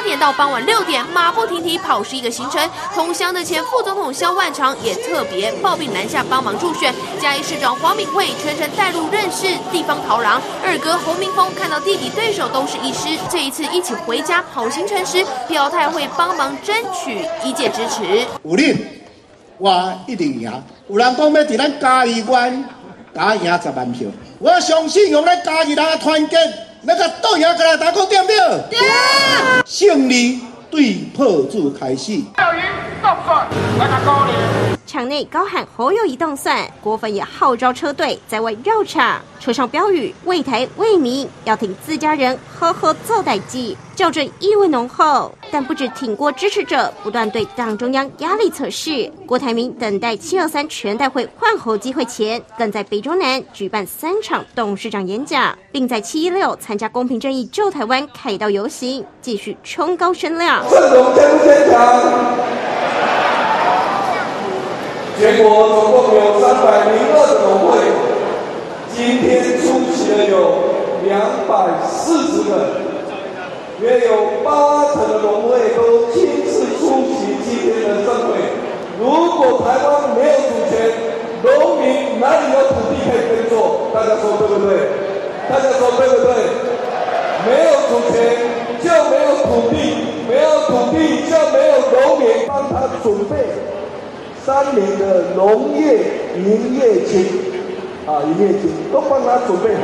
八点到傍晚六点，马不停蹄跑十一个行程。同乡的前副总统萧万长也特别抱病南下帮忙助选。嘉义市长黄敏惠全程带路认识地方桃郎。二哥侯明峰看到弟弟对手都是医师，这一次一起回家跑行程时，表态会帮忙争取一届支持。有你，我一定赢。有人讲要在咱嘉义关打赢十万票，我相信用咱嘉义人的团结，那个豆芽过来打过对不对？对。胜利对破主开始。场内高喊侯友宜动算，郭粉也号召车队在外绕场，车上标语为台为民，要挺自家人，呵呵做代志，校正意味浓厚。但不止挺郭支持者不断对党中央压力测试，郭台铭等待七二三全代会换侯机会前，更在北中南举办三场董事长演讲，并在七一六参加公平正义救台湾凯道游行，继续冲高声量。全国总共有三百零二个农会，今天出席的有两百四十个，约有八成的农会都亲自出席今天的盛会。如果台湾没有主权，农民哪里有土地可以耕作？大家说对不对？大家说对不对？没有主权就没有土地，没有土地就没有农民帮他准备。三年的农业营业金，啊，营业金都帮他准备好。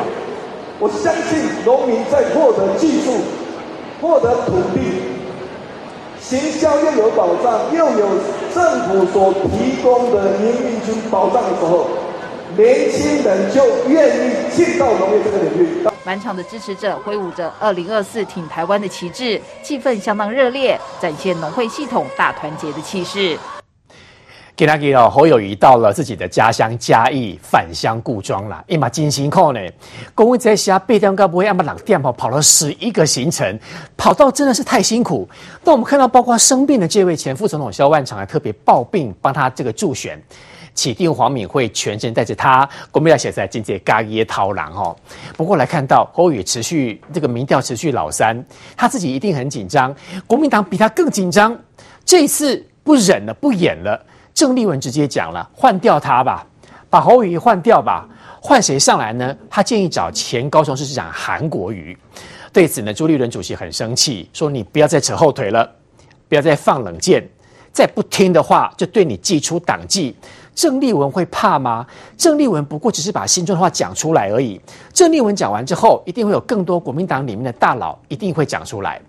我相信农民在获得技术、获得土地、行销又有保障，又有政府所提供的营运金保障的时候，年轻人就愿意进到农业这个领域。满场的支持者挥舞着“二零二四挺台湾”的旗帜，气氛相当热烈，展现农会系统大团结的气势。今天哦，侯友谊到了自己的家乡嘉义，返乡故庄了。哎妈，真辛苦呢！公务在下八点到不会那么两点跑，跑了十一个行程，跑到真的是太辛苦。那我们看到，包括生病的这位前副总统萧万长还特别抱病帮他这个助选，启定黄敏惠全程带着他，国民党写在今届嘉义桃郎哦。不过来看到侯友持续这个民调持续老三，他自己一定很紧张，国民党比他更紧张。这次不忍了，不演了。郑丽文直接讲了，换掉他吧，把侯宇换掉吧，换谁上来呢？他建议找前高雄市市长韩国瑜。对此呢，朱立伦主席很生气，说你不要再扯后腿了，不要再放冷箭，再不听的话就对你祭出党纪。郑丽文会怕吗？郑丽文不过只是把心中的话讲出来而已。郑丽文讲完之后，一定会有更多国民党里面的大佬一定会讲出来。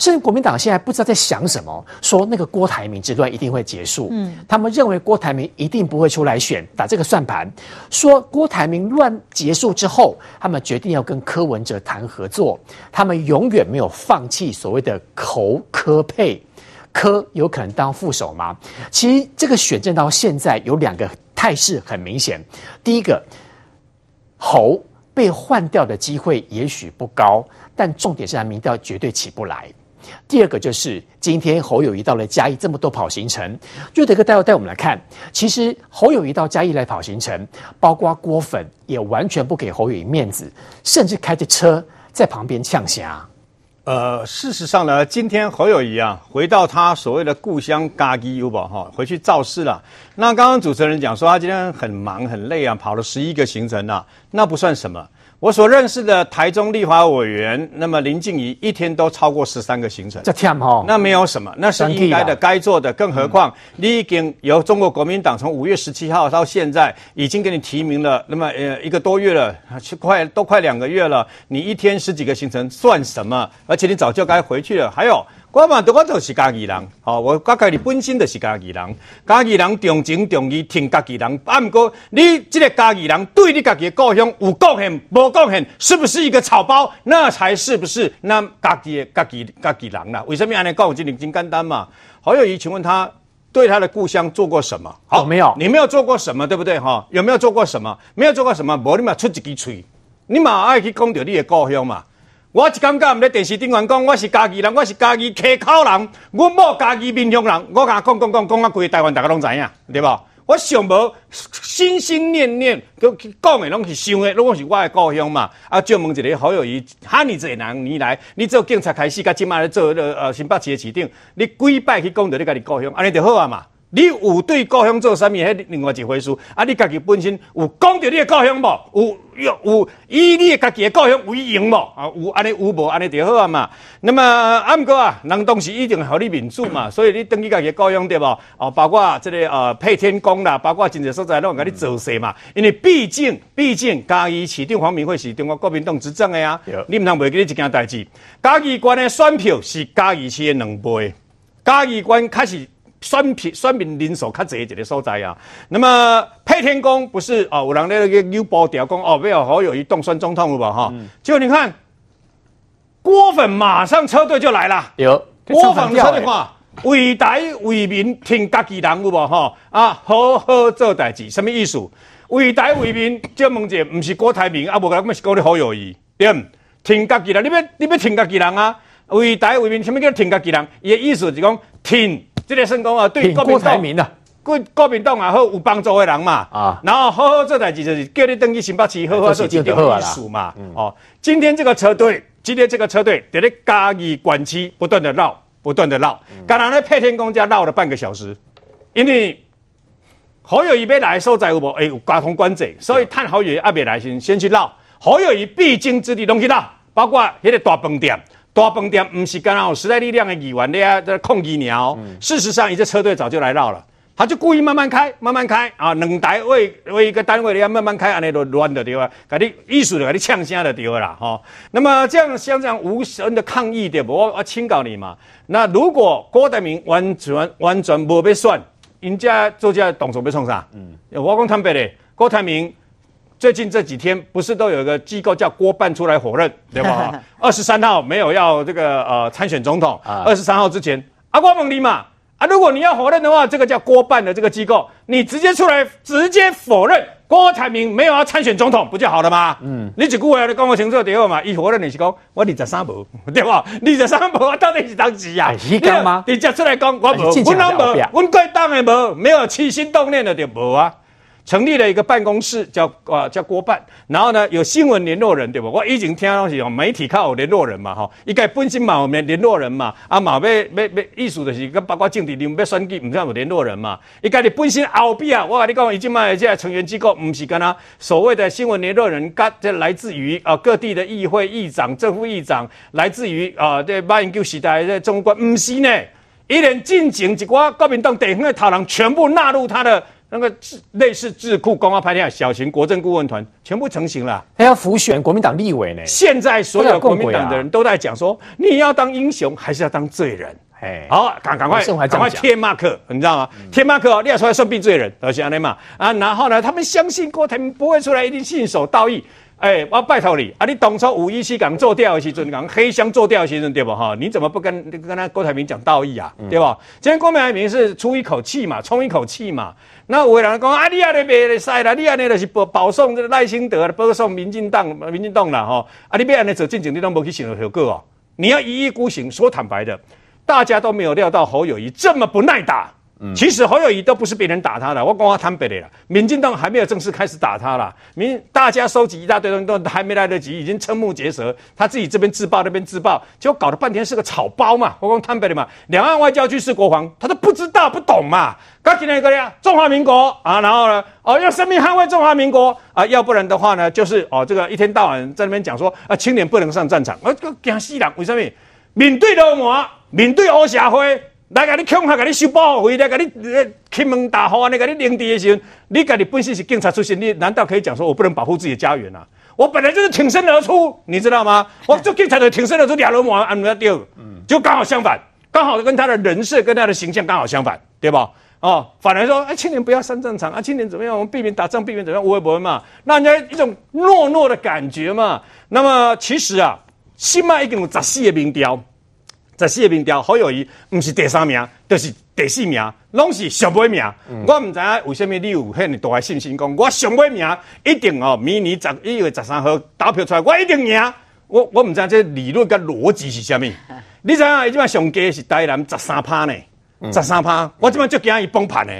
甚至国民党现在不知道在想什么，说那个郭台铭之乱一定会结束。嗯，他们认为郭台铭一定不会出来选，打这个算盘。说郭台铭乱结束之后，他们决定要跟柯文哲谈合作。他们永远没有放弃所谓的口柯配。柯有可能当副手吗？其实这个选战到现在有两个态势很明显。第一个，侯被换掉的机会也许不高，但重点是他民调绝对起不来。第二个就是今天侯友谊到了嘉义，这么多跑行程，瑞德哥待会带我们来看。其实侯友谊到嘉义来跑行程，包括郭粉也完全不给侯友谊面子，甚至开着车在旁边呛声。呃，事实上呢，今天侯友谊啊，回到他所谓的故乡嘉义有宝哈，回去造势了。那刚刚主持人讲说他今天很忙很累啊，跑了十一个行程啊，那不算什么。我所认识的台中立法委员，那么林静怡一天都超过十三个行程，这天哈，那没有什么，那是应该的，该做的。更何况你已经由中国国民党从五月十七号到现在，已经给你提名了，那么呃一个多月了，快都快两个月了，你一天十几个行程算什么？而且你早就该回去了。还有。我嘛，我都是家己人，吼，我我家己本身就是家己人，家己人重情重义挺家己人。啊，不过你这个家己人对你家己的故乡有贡献无贡献，是不是一个草包？那才是不是那家己的家己家己人啦？为什么安尼讲？这真简单嘛。侯友谊，请问他对他的故乡做过什么？好，没有，你没有做过什么，对不对？哈，有没有做过什么？没有做过什么，无你嘛出一支嘴，你嘛爱去讲到你的故乡嘛。我一感觉唔咧电视顶面讲，我是家己人，我是家己溪口人，我某家己民雄人，我甲讲讲讲讲啊，规个台湾大家拢知影，对无？我想无心心念念都讲的拢是想的，如果是我的故乡嘛。啊，就问一个好友宜，哈尼这人年来，你做警察开始，甲今麦咧做呃新北市的市长，你几摆去讲到你家己故乡，安尼就好啊嘛。你有对故乡做啥物？迄另外一回事。啊，你家己本身有讲着你的故乡无？有有有以你家己的故乡为荣无？啊，有安尼有无？安尼就好啊嘛。那么啊，毋过啊，人当时一定互你民主嘛，所以你登记家己的故乡对无？哦，包括这个呃配天宫啦，包括真济所在拢甲你做势嘛。因为毕竟毕竟嘉义市长黄敏惠是中国国民党执政的啊，对你毋通袂记你一件代志。嘉义县的选票是嘉义市的两倍，嘉义县开始。选票选民人数较侪一个所在啊，那么配天宫不是哦，有人咧个扭波调讲哦，没有好友谊当选总统有无哈？结果、嗯、你看郭粉马上车队就来了，有郭粉车队话为台为民挺家己人有无吼？啊，好好做代志，什么意思？为台为民，这问题不是郭台铭啊，无个，那是郭的侯友谊，对唔？挺家己人，你要你要挺家己人啊？为台为民，什么叫挺家己人？伊的意思是讲挺。这个算讲啊，对国民党，国国民党也好有帮助的人嘛。啊，然后好好做代志，就是叫你登记新北市，好好做市长的意思嘛。嗯、哦，今天这个车队，今天这个车队在咧嘉义管区不断的绕，不断的绕，刚刚咧配天公家绕了半个小时，因为侯友宜要来所在有无？哎，有交通管制，所以探侯友宜还没来先先去绕。侯友宜必经之地拢去绕，包括迄个大饭店。大饭店不是刚好时代力量的议员咧在控议鸟，嗯、事实上，一支车队早就来绕了，他就故意慢慢开，慢慢开啊，两台为为一个单位的要慢慢开，安尼都乱的对吧？给你艺术的给你呛声的对啦哈。那么这样像这样无声的抗议对不？我我警告你嘛。那如果郭台铭完全完全无被算，人家做这动作被冲啥？嗯，我讲坦白的，郭台铭。最近这几天不是都有一个机构叫郭办出来否认，对吧？二十三号没有要这个呃参选总统，二十三号之前，阿瓜蒙尼嘛啊！如果你要否认的话，这个叫郭办的这个机构，你直接出来直接否认郭台铭没有要参选总统，不就好了吗？嗯，你一句话你讲我清楚对嘛？一否认你是讲我二十三无，对吧？二十三无我到底是当几啊？你讲吗？你直接出来讲我无，我啷无？我贵党的无，没有起心动念的就无啊。成立了一个办公室，叫啊叫郭办，然后呢有新闻联络人，对不？我已经听到是有媒体靠联络人嘛，哈，一个本身嘛我们联络人嘛，啊嘛要要要意思就是跟包括政治人物要选举，唔知有联络人嘛，一个你本身后壁啊，我跟你讲，已经嘛这成员机构唔是跟他所谓的新闻联络人，各这来自于啊各地的议会议长、正副议长，来自于啊这马英九时代的中国，唔是呢，一连进行一挂国民党地方的头人全部纳入他的。那个智类似智库公告拍片小型国政顾问团全部成型了，还要浮选国民党立委呢。现在所有国民党的人都在讲说，你要当英雄还是要当罪人？哎，好，赶赶快赶快贴马克，你知道吗？贴马克，你要出来算避罪人，而且安内嘛啊，然后呢，他们相信郭台铭不会出来，一定信守道义。哎、欸，我拜托你啊！你当初五一七港做掉的时阵，讲黑箱做掉的时阵，对不哈？你怎么不跟跟他郭台铭讲道义啊？嗯、对吧？今天郭台铭是出一口气嘛，冲一口气嘛。那有人讲啊，你啊，你别赛了，你啊，你就是保保送这个赖清德，保送民进党，民进党了哈。啊，你别安尼做，进前你都没去想到后果哦。你要一意孤行，说坦白的，大家都没有料到侯友谊这么不耐打。其实侯友宜都不是别人打他的，我讲话坦白的啦。民进党还没有正式开始打他啦，民大家收集一大堆东西都还没来得及，已经瞠目结舌。他自己这边自爆，那边自爆，结果搞了半天是个草包嘛。我讲坦白的嘛，两岸外交军事国防，他都不知道不懂嘛。刚进来一个呀，中华民国啊，然后呢，哦，要生命捍卫中华民国啊，要不然的话呢，就是哦，这个一天到晚在那边讲说啊，青年不能上战场，我惊死人，为什么？面对流氓，面对黑社会。来，给你恐吓，给你收保护费，来，给你呃，开门大户，你给你领地的时候，你家己本身是警察出身，你难道可以讲说我不能保护自己的家园啊？我本来就是挺身而出，你知道吗？我做警察的挺身而出，两流氓按不掉，就刚好相反，刚好跟他的人设跟他的形象刚好相反，对吧？哦，反而说，哎，青年不要上战场啊，青年怎么样？我们避免打仗，避免怎么样？我也不为嘛，那人家一种懦弱的感觉嘛。那么其实啊，起码已经有十四个民调。在四个民调，侯友谊毋是第三名，就是第四名，拢是上尾名。嗯、我毋知影为什么你有遐尔大的信心讲，我上尾名一定哦，明年十一月十三号投票出来，我一定赢。我我毋知影这理论跟逻辑是啥物。你知影伊即摆上街是台南十三趴呢，十三趴。我即摆就惊伊崩盘呢。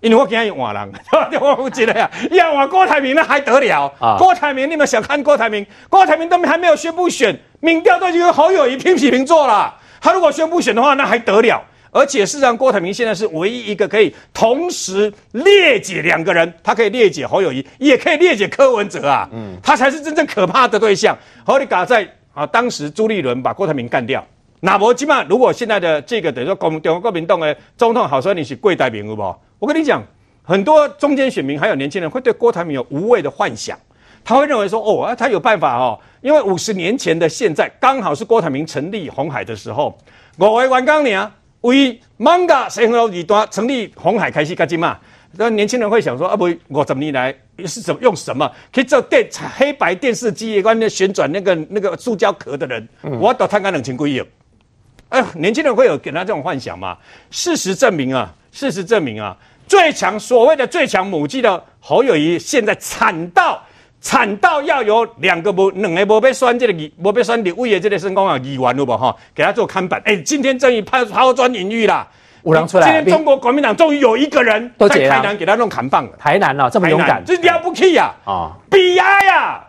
因为我惊伊换人，我我记得呀，要换郭台铭那还得了啊？郭台铭，你们小看郭台铭，郭台铭都还没有宣布选，民调都已经跟侯友谊平起平坐了。他如果宣布选的话，那还得了？而且事实上，郭台铭现在是唯一一个可以同时列解两个人，他可以列解侯友谊，也可以列解柯文哲啊。嗯，他才是真正可怕的对象。好，你嘎在啊，当时朱立伦把郭台铭干掉，那么起码如果现在的这个等于说国中国国民党的总统好说你是贵台铭，好不好？我跟你讲，很多中间选民还有年轻人会对郭台铭有无谓的幻想，他会认为说哦，他有办法哦，因为五十年前的现在刚好是郭台铭成立红海的时候，我为完钢呢。为艋舺谁和二段成立红海开始干嘛？那年轻人会想说啊，不，我怎么你来是怎么用什么可以做电黑白电视机关键旋转那个那个塑胶壳的人？嗯、我到探看冷清归有。哎，年轻人会有给他这种幻想嘛？事实证明啊，事实证明啊，最强所谓的最强母鸡的侯友宜现在惨到。惨到要有两个不两个不被选这个议，不被选立委的这个身高啊议员了不哈？给他做看板。哎，今天终于抛抛砖引玉啦，五郎出来。今天中国国民党终于有一个人在台南给他弄扛棒了。台南啊，这么勇敢，这了不起呀！啊，悲哀呀！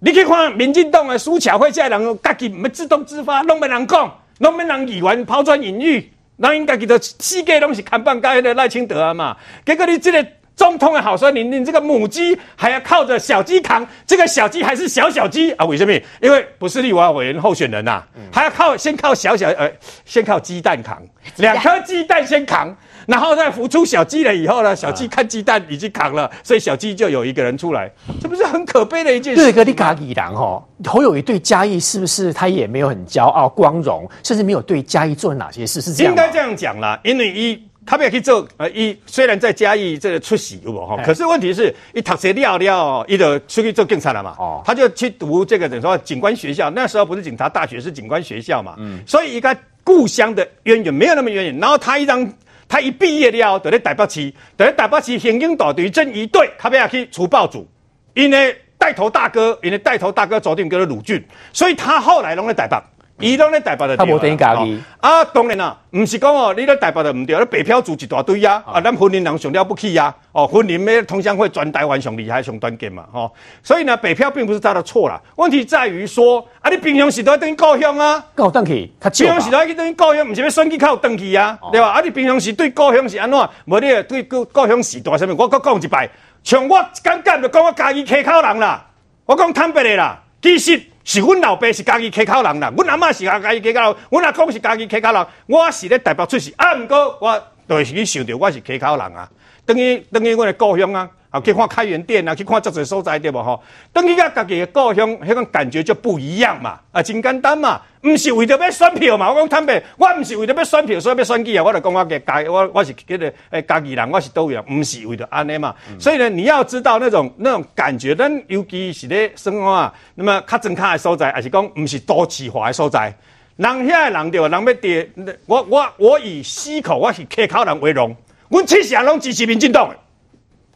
你去看民进党的苏巧慧这人，自己没自动自发，拢没人讲，拢没人议员抛砖引玉，那应该给他世界拢是砍棒，该的赖清德啊嘛。结果你这个。总统的好说，你你这个母鸡还要靠着小鸡扛，这个小鸡还是小小鸡啊？为什么？因为不是立委委员候选人呐、啊，嗯、还要靠先靠小小呃，先靠鸡蛋扛，两颗鸡蛋先扛，然后再孵出小鸡了以后呢，小鸡看鸡蛋已经扛了，所以小鸡就有一个人出来，这不是很可悲的一件事？对，个你家己人吼，侯友谊对嘉义是不是他也没有很骄傲光荣，甚至没有对嘉义做了哪些事？是这样？应该这样讲啦，因为一。他不要去做，呃，一虽然在嘉义这个出席，有无哈？可是问题是，一读书了了，一就出去做警察了嘛。哦，他就去读这个等于说警官学校，那时候不是警察大学，是警官学校嘛。嗯，所以一个故乡的渊源没有那么渊源。然后他一张，他一毕业了，就在台北市，就在台北市刑警大队侦一队，他不要去除暴组，因为带头大哥，因为带头大哥昨天叫做鲁俊，所以他后来拢在台北。伊拢咧台北的，他无等于家己啊，当然啦，毋是讲哦，你咧台北的毋对，咧北漂组一大堆啊，啊，咱婚姻人上了不起啊，哦，婚姻咩同乡会全台湾上厉害上团结嘛，吼，所以呢，北漂并不是他的错啦，问题在于说，啊，你平常时都要等于故乡啊，够登去，他平常时都要去等于故乡，毋是要选举靠登去啊，对吧？啊，你平常时对故乡是安怎？无你对故故乡时代啥物？我搁讲一摆，像我刚刚就讲我家己溪口人啦，我讲坦白的啦，其实。是阮老爸是家己溪口人啦，阮阿嬷是家己溪口人，阮阿公是家己溪口人，我是咧台北出世，啊，毋过我就是去想着我是溪口人啊，等于等于阮的故乡啊，啊，去看开元店啊，去看这些所在对无吼，等于甲家己的故乡，迄种感觉就不一样嘛，啊，真简单嘛，毋是为着要选票嘛，我讲坦白，我毋是为着要选票，所以要选举啊，我就讲我嘅家，我我是迄个诶家己人，我是倒位人，毋是为着安尼嘛，嗯、所以呢，你要知道那种那种感觉，咱尤其是咧生活啊，那么较真卡的所在，还是讲毋是都市化的所在，人遐的人对，人要伫，我我我以溪口，我是溪口人为荣，阮七成拢支持民进党的。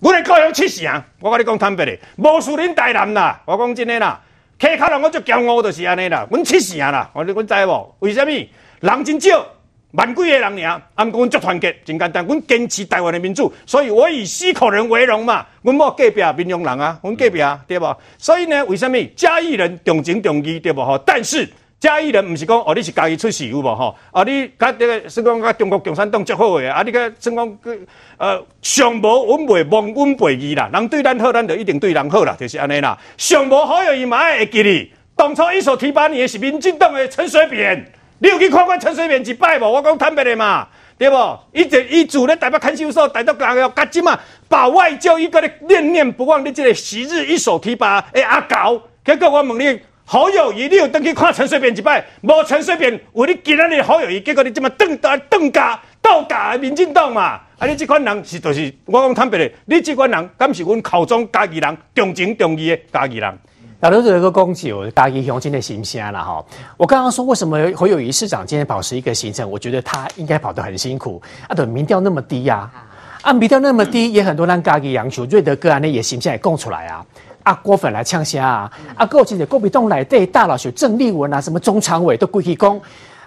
阮的故乡七成，我跟你讲坦白的，无输恁台南啦。我讲真的啦，溪口人我最骄傲就是安尼啦。阮七成啦，我你阮知无？为什么？人真少，万几个人尔，啊，毋过阮足团结，真简单。阮坚持台湾的民主，所以我以溪口人为荣嘛。阮某隔壁闽南人啊，阮隔壁啊，对无？所以呢，为什么嘉义人重情重义，对无？吼，但是。嘉义人毋是讲哦，你是家己出世有无吼？啊，你甲这个算讲甲中国共产党结好诶啊，你个是讲呃，上无阮袂忘阮背伊啦，人对咱好，咱就一定对人好啦，就是安尼啦。上无好友伊嘛会记你，当初一手提拔你的是民进党的陈水扁，你有去看看陈水扁一摆无？我讲坦白的嘛，对不？一直一组咧台北看守所，台北干个甲金嘛，把外交伊个咧念念不忘的这个昔日一手提拔诶阿狗，结果我问你。侯友宜，你有登去看陈水扁一摆？无陈水扁，为你今日侯友宜，结果你这么邓大邓家倒家民进党嘛？啊，你这款人是就是我讲坦白的，你这款人敢是阮口中家己人，重情重义的家己人。那老刘这个攻击，我家己乡亲的心声了哈。我刚刚说为什么侯友宜市长今天保持一个行程？我觉得他应该跑得很辛苦啊，对，民调那么低呀，啊，民调那么低，也很多人家己人求瑞德哥啊，那也形象也供出来啊。啊，郭粉来呛声啊！啊，过去的国民党内底大佬像郑丽文啊，什么中常委都过去讲，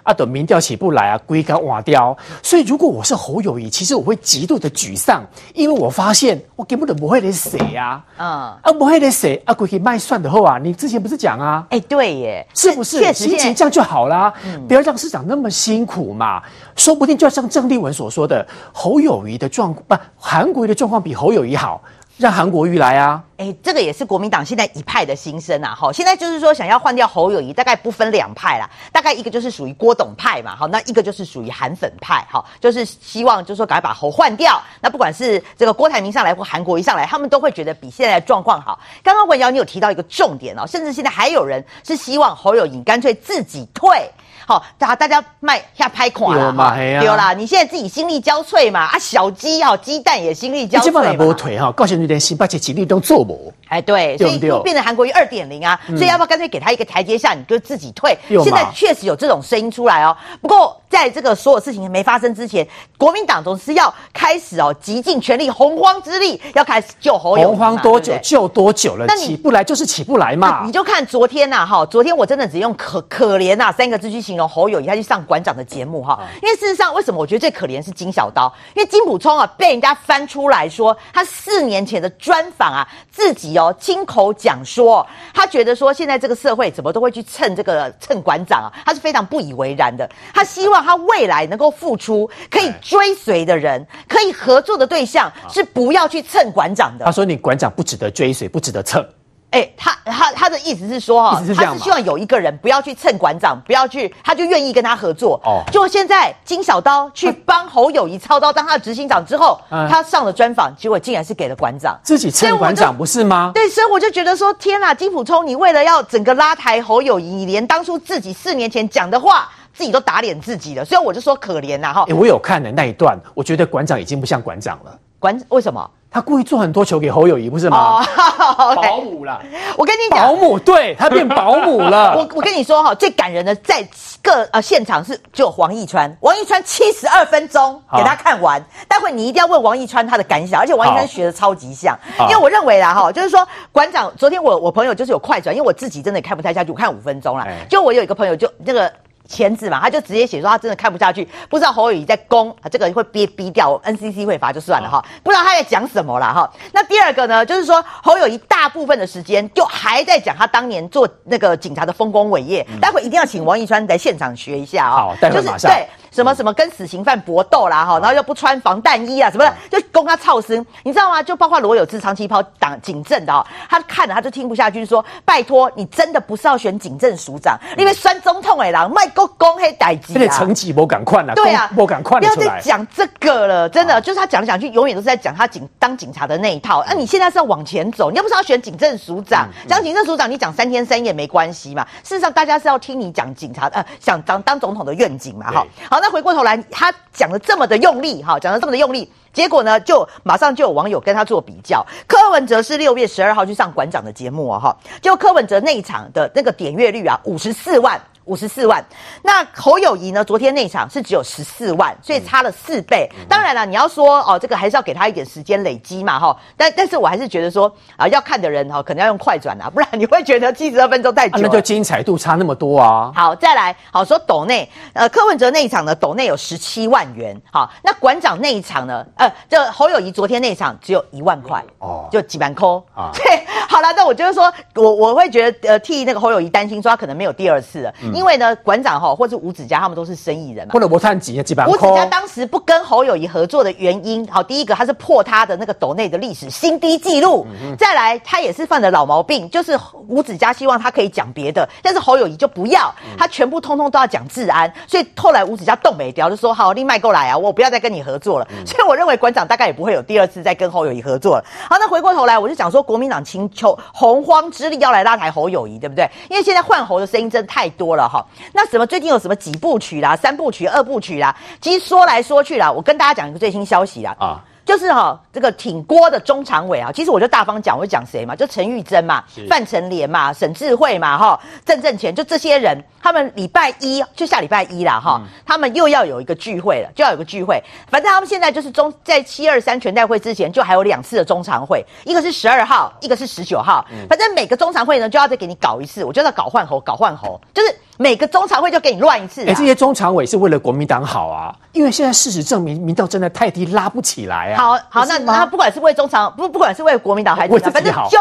啊，等民调起不来啊，龟干瓦掉。所以如果我是侯友谊，其实我会极度的沮丧，因为我发现我根本都不会得谁啊，嗯，啊不会得谁啊，归去卖蒜的后啊，你之前不是讲啊？哎，对耶，是不是？心情这样就好啦，嗯、不要让市长那么辛苦嘛，说不定就像郑丽文所说的，侯友谊的状况不，韩国瑜的状况比侯友谊好。让韩国瑜来啊！哎，这个也是国民党现在一派的心声啊！哈，现在就是说想要换掉侯友宜，大概不分两派啦，大概一个就是属于郭董派嘛，好，那一个就是属于韩粉派，哈，就是希望就是说赶快把侯换掉。那不管是这个郭台铭上来或韩国瑜上来，他们都会觉得比现在的状况好。刚刚文瑶你有提到一个重点哦，甚至现在还有人是希望侯友宜干脆自己退。好，大大家卖下拍款了嘛？对啦，你现在自己心力交瘁嘛？啊，小鸡哈，鸡蛋也心力交瘁嘛。基本上不退哈，告诉你点心，把这几率都做不。哎，对，所以就变成韩国瑜二点零啊，所以要不要干脆给他一个台阶下，你就自己退？现在确实有这种声音出来哦。不过在这个所有事情没发生之前，国民党总是要开始哦，极尽全力洪荒之力，要开始救侯友。洪荒多久救多久了？那你起不来就是起不来嘛。你就看昨天呐，哈，昨天我真的只用可可怜呐三个字去形容侯友宜，他去上馆长的节目哈。因为事实上，为什么我觉得最可怜是金小刀？因为金普聪啊被人家翻出来说，他四年前的专访啊，自己哦亲口讲说，他觉得说现在这个社会怎么都会去蹭这个蹭馆长啊，他是非常不以为然的。他希望。他未来能够付出，可以追随的人，可以合作的对象，是不要去蹭馆长的。他说：“你馆长不值得追随，不值得蹭。”哎，他他他的意思是说，哈，他是希望有一个人不要去蹭馆长，不要去，他就愿意跟他合作。哦，就现在金小刀去帮侯友谊操刀当他的执行长之后，他上了专访，结果竟然是给了馆长自己蹭馆长，不是吗？对，所以我就觉得说，天哪，金普聪，你为了要整个拉抬侯友谊，你连当初自己四年前讲的话。自己都打脸自己了，所以我就说可怜呐哈。哎，我有看的那一段，我觉得馆长已经不像馆长了。馆为什么？他故意做很多球给侯友谊，不是吗？哦、okay，保姆啦。我跟你讲，保姆对他变保姆了。我 我跟你说哈，最感人的在各呃现场是只有王一川，王一川七十二分钟给他看完。待会你一定要问王一川他的感想，而且王一川学的超级像，因为我认为啦哈，就是说馆长昨天我我朋友就是有快转，因为我自己真的看不太下去，我看五分钟了。就我有一个朋友就那个。钳子嘛，他就直接写说他真的看不下去，不知道侯友谊在攻，这个会憋逼掉，NCC 会罚就算了哈，不知道他在讲什么了哈。那第二个呢，就是说侯友谊大部分的时间就还在讲他当年做那个警察的丰功伟业，待会一定要请王一川来现场学一下啊。好，待会马上。对。什么什么跟死刑犯搏斗啦哈，然后又不穿防弹衣啊什么的，就供他操心，你知道吗？就包括罗有志长期跑党警政的哦，他看了他就听不下去，说拜托你真的不是要选警政署长，因为酸中痛哎啦，卖国公黑代志啊，这成绩不敢看了，对啊，不敢看，不要再讲这个了，真的就是他讲来讲去，永远都是在讲他警当警察的那一套。那、啊、你现在是要往前走，你又不是要选警政署长，讲警政署长你讲三天三夜没关系嘛。事实上，大家是要听你讲警察呃，想当当总统的愿景嘛，哈。好。那回过头来，他讲的这么的用力，哈，讲的这么的用力，结果呢，就马上就有网友跟他做比较。柯文哲是六月十二号去上馆长的节目啊，哈，就柯文哲那一场的那个点阅率啊，五十四万。五十四万，那侯友谊呢？昨天那场是只有十四万，所以差了四倍。嗯、当然了，你要说哦，这个还是要给他一点时间累积嘛，哈。但但是我还是觉得说啊，要看的人哈，可能要用快转啊，不然你会觉得七十二分钟太久，啊。那就精彩度差那么多啊。好，再来，好说斗内，呃，柯文哲那一场呢，斗内有十七万元。好，那馆长那一场呢？呃，这侯友谊昨天那一场只有一万块哦，就几万块啊。对，好了，那我就是说我我会觉得呃，替那个侯友谊担心，说他可能没有第二次了。嗯因为呢，馆长哈，或者吴子嘉他们都是生意人嘛。或者我看几几百。吴子嘉当时不跟侯友谊合作的原因，好，第一个他是破他的那个斗内的历史新低纪录，嗯、再来他也是犯了老毛病，就是吴子嘉希望他可以讲别的，但是侯友谊就不要，他全部通通都要讲治安，所以后来吴子嘉动没掉，就说好，你卖过来啊，我不要再跟你合作了。嗯、所以我认为馆长大概也不会有第二次再跟侯友谊合作了。好，那回过头来，我就讲说国民党请求洪荒之力要来拉抬侯友谊，对不对？因为现在换侯的声音真的太多了哈。那什么？最近有什么几部曲啦、三部曲、二部曲啦？其实说来说去啦，我跟大家讲一个最新消息啦。啊。就是哈、哦，这个挺郭的中常委啊，其实我就大方讲，我就讲谁嘛，就陈玉珍嘛，范成廉嘛，沈智慧嘛，哈，郑正乾，就这些人，他们礼拜一就下礼拜一啦，哈、嗯，他们又要有一个聚会了，就要有个聚会。反正他们现在就是中在七二三全代会之前，就还有两次的中常会，一个是十二号，一个是十九号。反正每个中常会呢，就要再给你搞一次，我就要搞换猴，搞换猴，就是。每个中常会就给你乱一次、啊。哎、欸，这些中常委是为了国民党好啊，因为现在事实证明民调真的太低，拉不起来啊。好好，那那不管是为中常不不管是为国民党还是反正就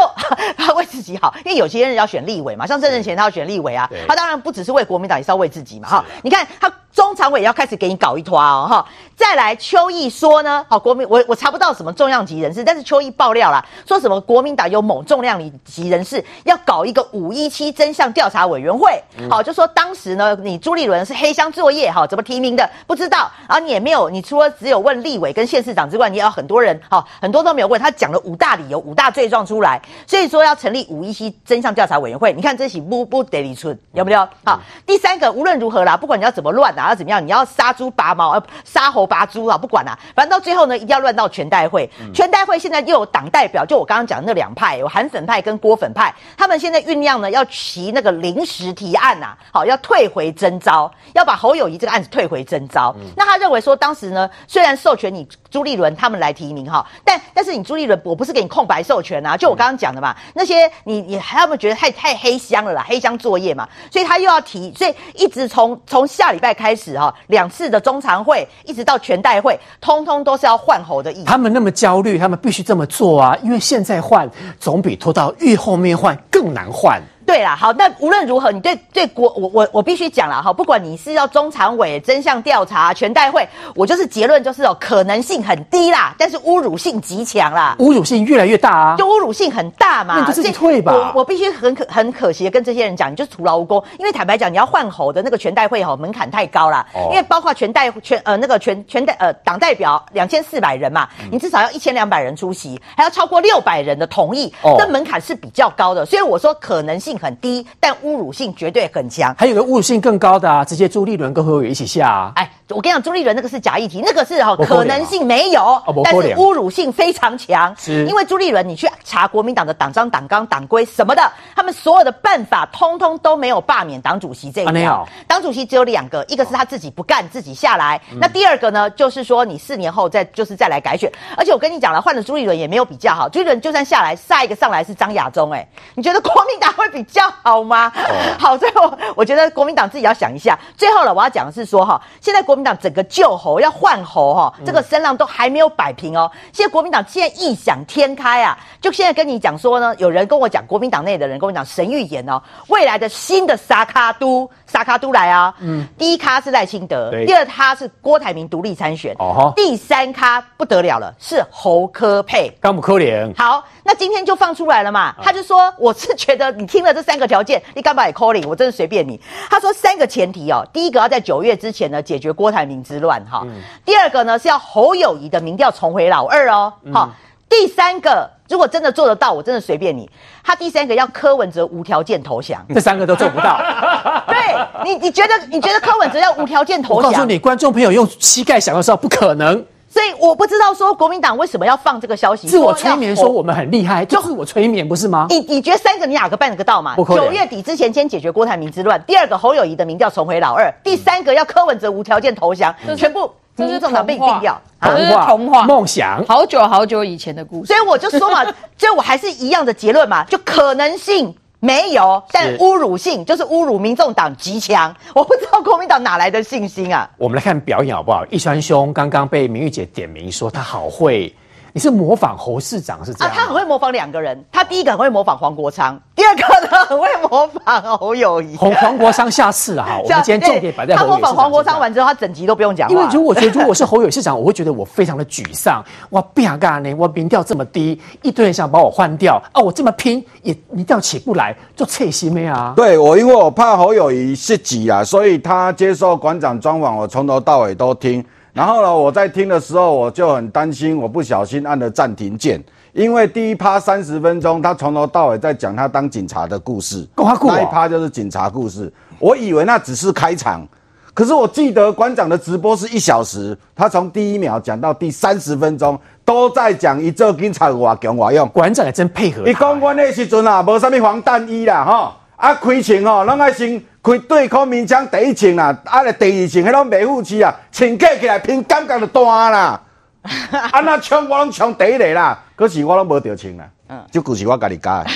为自己好，因为有些人要选立委嘛，像郑正贤他要选立委啊，他当然不只是为国民党，也是要为自己嘛。哈，你看他。中常委要开始给你搞一坨哦，哈！再来，邱毅说呢，好，国民我我查不到什么重量级人士，但是邱毅爆料啦，说什么国民党有某重量级人士要搞一个五一七真相调查委员会，好，就说当时呢，你朱立伦是黑箱作业，哈，怎么提名的不知道，然后你也没有，你除了只有问立委跟县市长之外，你也要很多人，好，很多都没有问，他讲了五大理由、五大罪状出来，所以说要成立五一七真相调查委员会，你看这起不不得里村有没有？好，第三个无论如何啦，不管你要怎么乱啊，要怎么样，你要。杀猪拔毛，呃，杀猴拔猪啊，不管啦、啊，反正到最后呢，一定要乱到全代会。嗯、全代会现在又有党代表，就我刚刚讲的那两派，有韩粉派跟郭粉派，他们现在酝酿呢，要提那个临时提案呐、啊，好，要退回征召，要把侯友谊这个案子退回征召。嗯、那他认为说，当时呢，虽然授权你朱立伦他们来提名哈，但但是你朱立伦，我不是给你空白授权啊，就我刚刚讲的嘛，嗯、那些你你还有没有觉得太太黑箱了啦，黑箱作业嘛，所以他又要提，所以一直从从下礼拜开始始哈，两。次的中常会一直到全代会，通通都是要换候的意思。他们那么焦虑，他们必须这么做啊，因为现在换总比拖到越后面换更难换。对啦，好，那无论如何，你对对国，我我我必须讲了哈，不管你是要中常委、真相调查、全代会，我就是结论就是哦，可能性很低啦，但是侮辱性极强啦，侮辱性越来越大啊，就侮辱性很大嘛，那你就自己退吧。我我必须很可很可惜的跟这些人讲，你就是徒劳无功，因为坦白讲，你要换候的那个全代会吼门槛太高了，哦、因为包括全代全呃那个全全代呃党代表两千四百人嘛，嗯、你至少要一千两百人出席，还要超过六百人的同意，这、哦、门槛是比较高的，所以我说可能性很低，但。侮辱性绝对很强，还有个侮辱性更高的啊，直接朱立伦跟侯友宜一起下啊！哎，我跟你讲，朱立伦那个是假议题，那个是哈可能性没有，哦、但是侮辱性非常强。是，因为朱立伦，你去查国民党的党章、党纲、党规什么的，他们所有的办法通通都没有罢免党主席这一条。党、啊、主席只有两个，一个是他自己不干，自己下来；嗯、那第二个呢，就是说你四年后再就是再来改选。而且我跟你讲了，换了朱立伦也没有比较好，朱立伦就算下来，下一个上来是张亚中，哎，你觉得国民党会比较好吗？哦、好，最后我觉得国民党自己要想一下。最后了，我要讲的是说哈，现在国民党整个旧猴要换猴哈，这个声浪都还没有摆平哦。现在国民党现在异想天开啊，就现在跟你讲说呢，有人跟我讲，国民党内的人跟我讲神预言哦，未来的新的沙卡都沙卡都来啊。嗯，第一咖是赖清德，第二咖是郭台铭独立参选，哦第三咖不得了了，是侯科佩，干不可怜。好，那今天就放出来了嘛，他就说，我是觉得你听了这三个条件。你干嘛也 calling？我真的随便你。他说三个前提哦，第一个要在九月之前呢解决郭台铭之乱哈。嗯、第二个呢是要侯友谊的民调重回老二哦。好、嗯，第三个如果真的做得到，我真的随便你。他第三个要柯文哲无条件投降，这三个都做不到。对你，你觉得你觉得柯文哲要无条件投降？我告诉你，观众朋友用膝盖想的时候不可能。所以我不知道说国民党为什么要放这个消息，自我催眠说我们很厉害，就是我催眠不是吗？你你觉得三个你哪个办得到嘛？九月底之前先解决郭台铭之乱，第二个侯友谊的民调重回老二，第三个要柯文哲无条件投降，全部这是政党被定掉，这是童话梦想，好久好久以前的故事。所以我就说嘛，就我还是一样的结论嘛，就可能性。没有，但侮辱性就是侮辱民众党极强，我不知道国民党哪来的信心啊！我们来看表演好不好？一川兄刚刚被明玉姐点名说他好会。你是模仿侯市长是这样啊？他很会模仿两个人，他第一个很会模仿黄国昌，第二个呢很会模仿侯友谊。黄黄国昌下次啊，我们今天重点摆在侯友宜。他模仿黄国昌完之后，他整集都不用讲。因为如果我觉得如果是侯友宜市长，我会觉得我非常的沮丧。哇，不想干呢，我民调这么低，一堆人想把我换掉啊！我这么拼也民调起不来，就切心没啊？对我，因为我怕侯友谊是挤啊，所以他接受馆长专访，我从头到尾都听。然后呢，我在听的时候，我就很担心，我不小心按了暂停键，因为第一趴三十分钟，他从头到尾在讲他当警察的故事，那一趴就是警察故事。我以为那只是开场，可是我记得馆长的直播是一小时，他从第一秒讲到第三十分钟，都在讲一做警察我强我用。馆长也真配合。你讲我那时阵啊，无什么防弹衣啦，吼，啊开枪哦，拢爱先。开对空鸣枪第一枪啦，啊，来第二枪，迄种梅武器啊，枪架起来凭感觉就断啦。啊那枪我拢枪第一个啦，可是我拢无得枪啦。嗯，这故事我家己加的。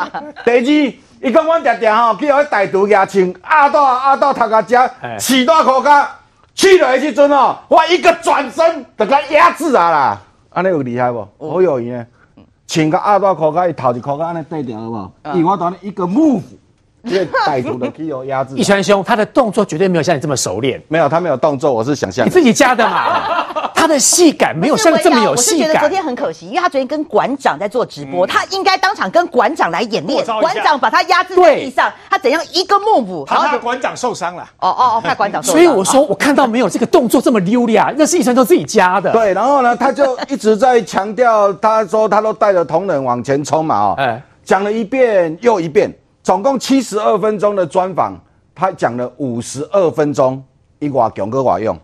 第二，伊讲我常常吼去互大厨牙枪，压到压到头壳只，起大口角，去了的时阵哦，我一个转身就甲压制啊啦，安尼有厉害不？好有缘呢，枪甲压到口角，伊头一口角安尼对调了无？伊我当一个 move。因为歹徒的肌肉压制，一拳兄，他的动作绝对没有像你这么熟练。没有，他没有动作，我是想象你自己加的嘛。他的戏感没有像这么有戏感。我是觉得昨天很可惜，因为他昨天跟馆长在做直播，他应该当场跟馆长来演练。馆长把他压制在地上，他怎样一个 move，然后馆长受伤了。哦哦哦，怕馆长受伤。所以我说，我看到没有这个动作这么溜利，那是一川兄自己加的。对，然后呢，他就一直在强调，他说他都带着同仁往前冲嘛，哦，哎，讲了一遍又一遍。总共七十二分钟的专访，他讲了五十二分钟，一瓦强哥瓦用。